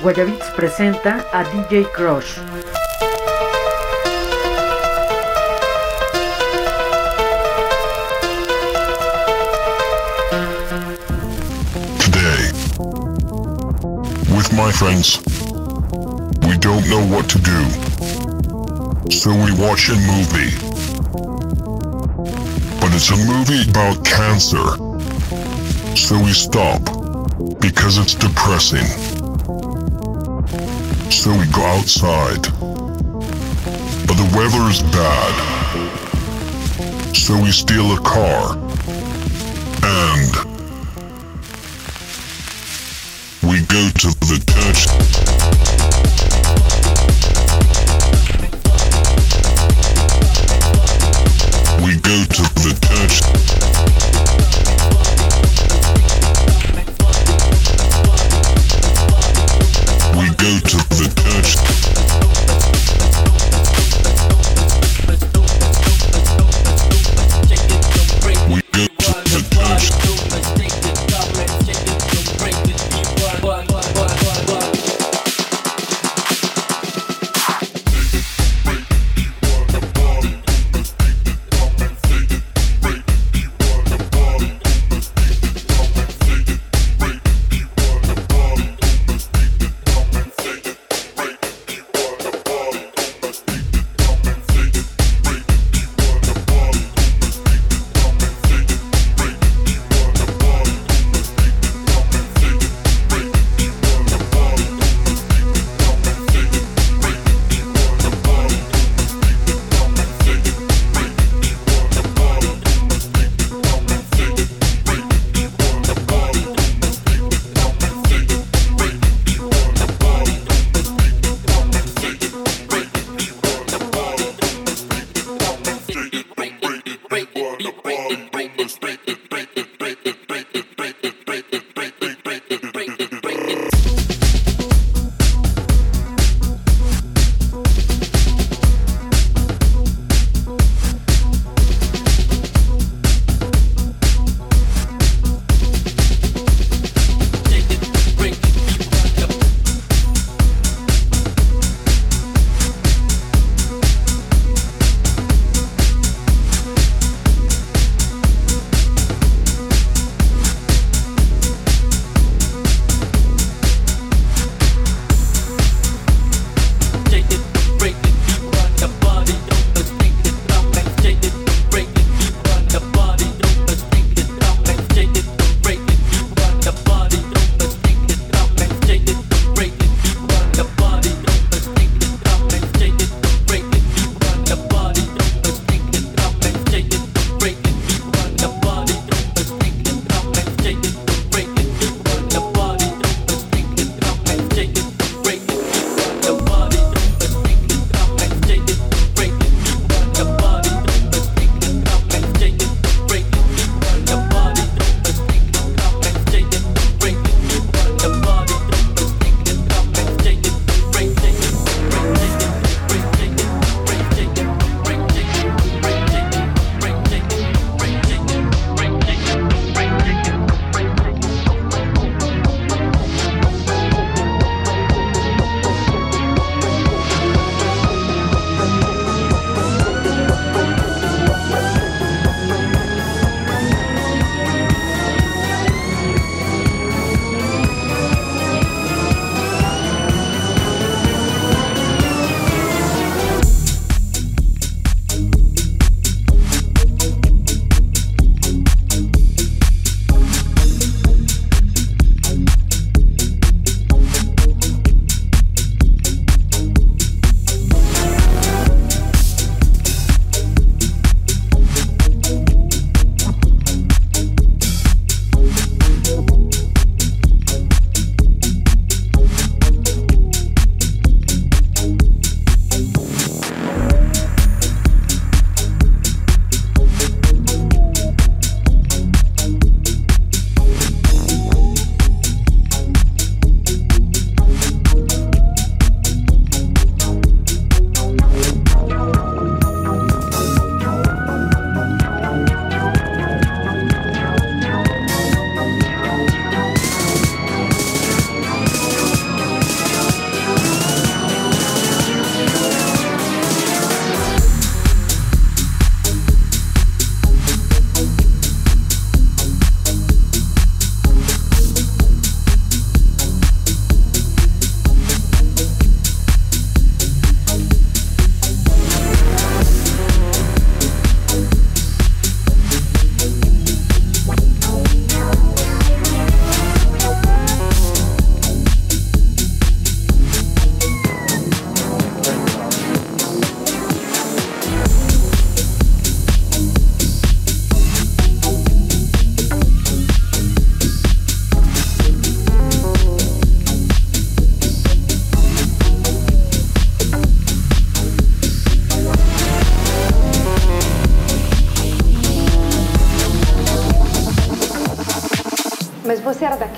Guayabeats presenta a DJ Krush. Today, with my friends, we don't know what to do. So we watch a movie. But it's a movie about cancer. So we stop because it's depressing. So we go outside. But the weather is bad. So we steal a car. And we go to the church.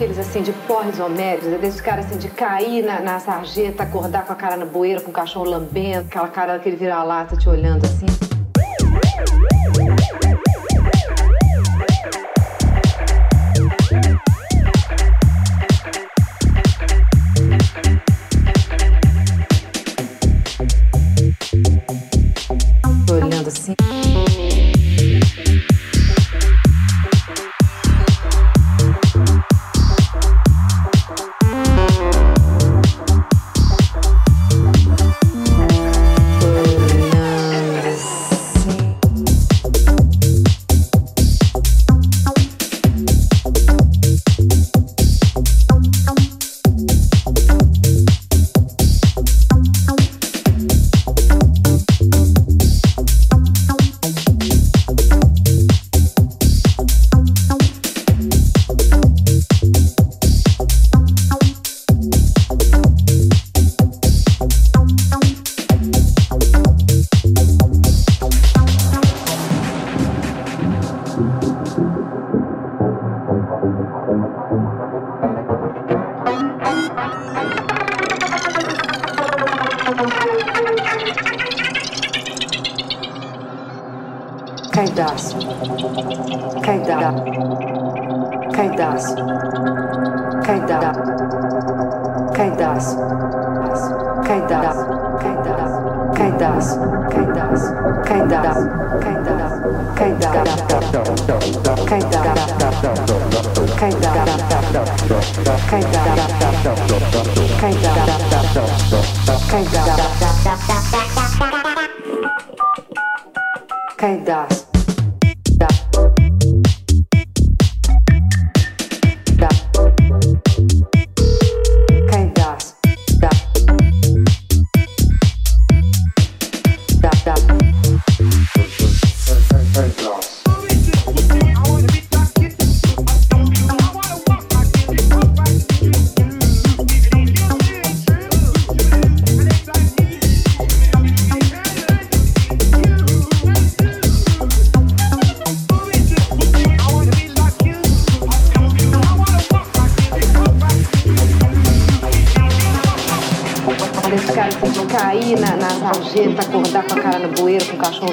Daqueles assim de porres homéricos, desses caras assim de cair na, na sarjeta, acordar com a cara na bueira, com o cachorro lambendo, aquela cara daquele vira-lata te olhando assim?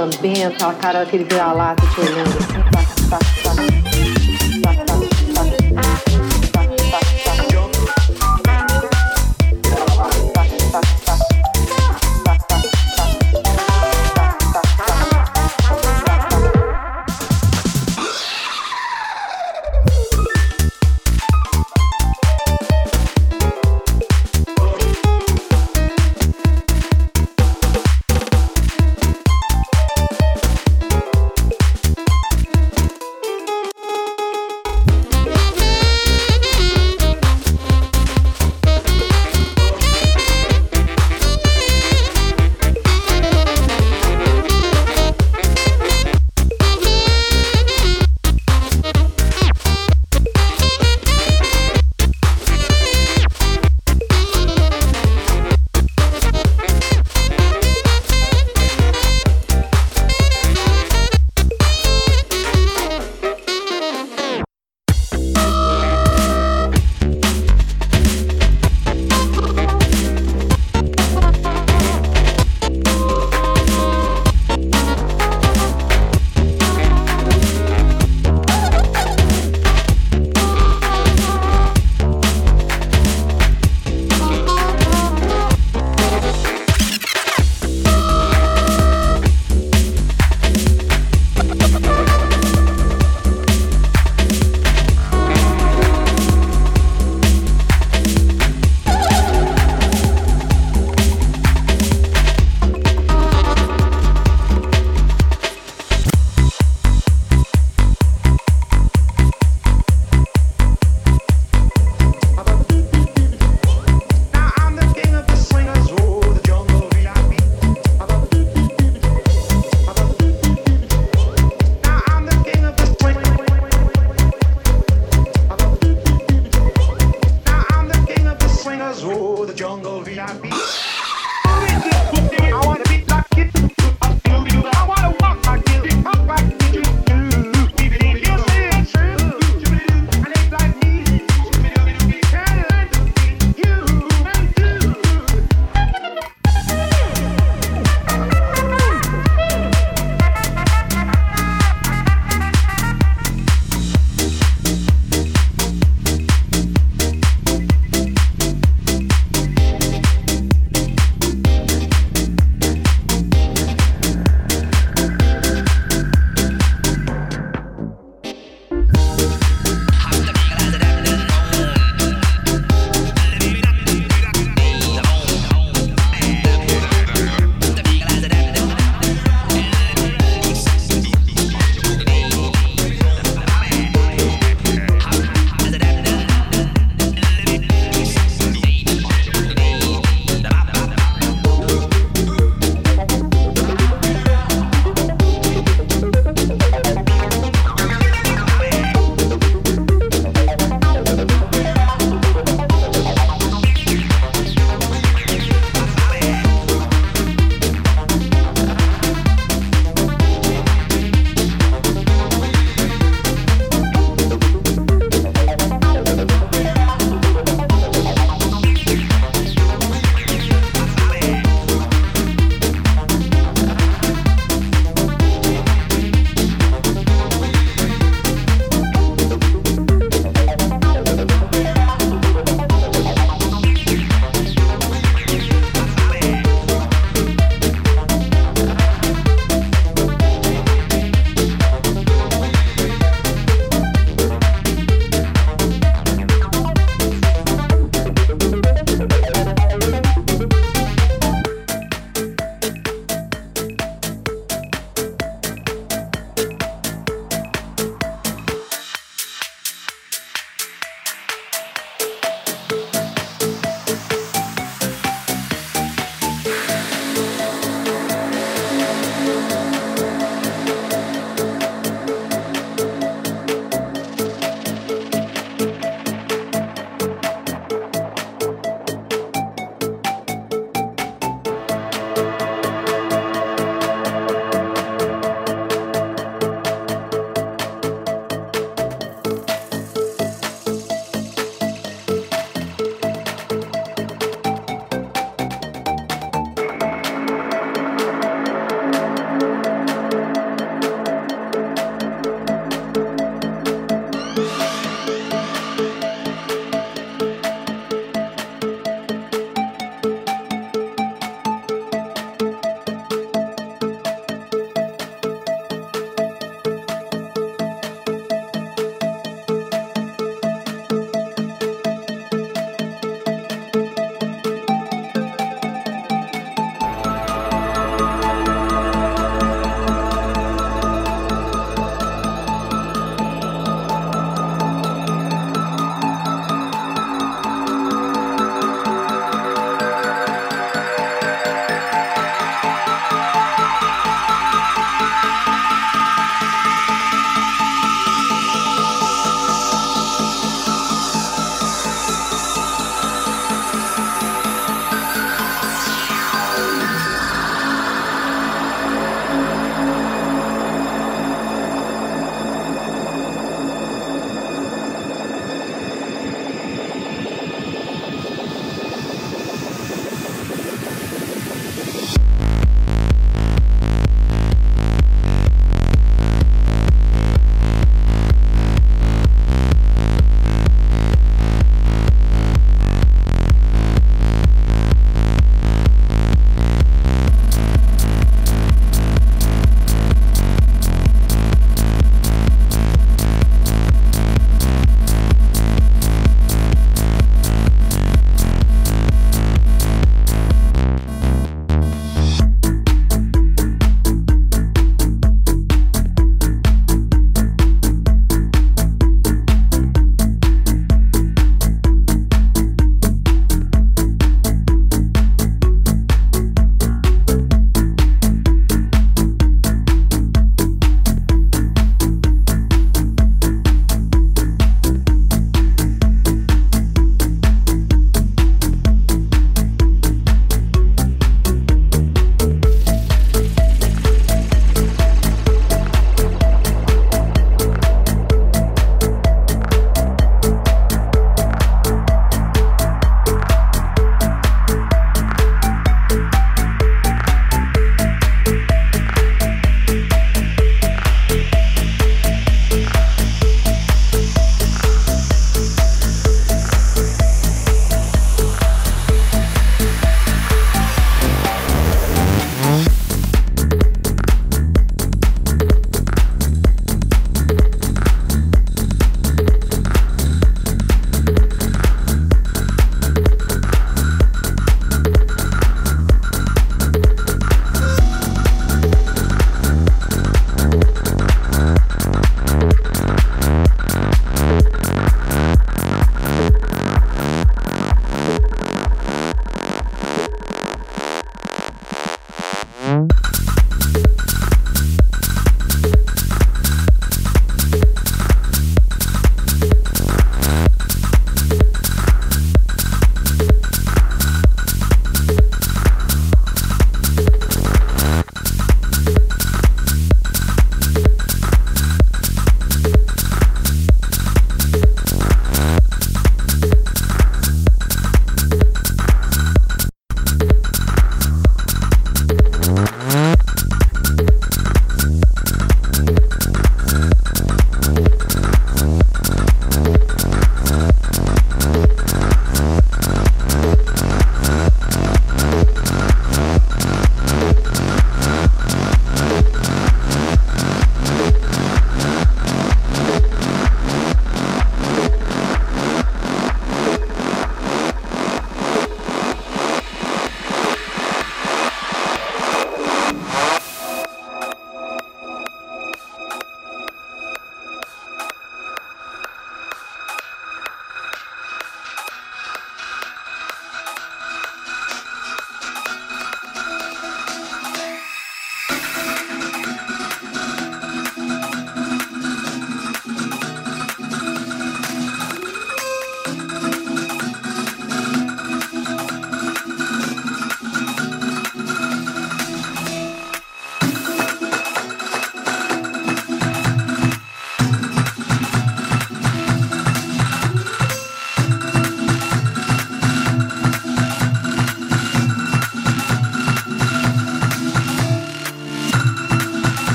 Lambendo, aquela cara daquele vira-lata te olhando assim,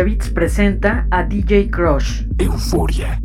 Guayabits presenta a DJ Crush. Euforia.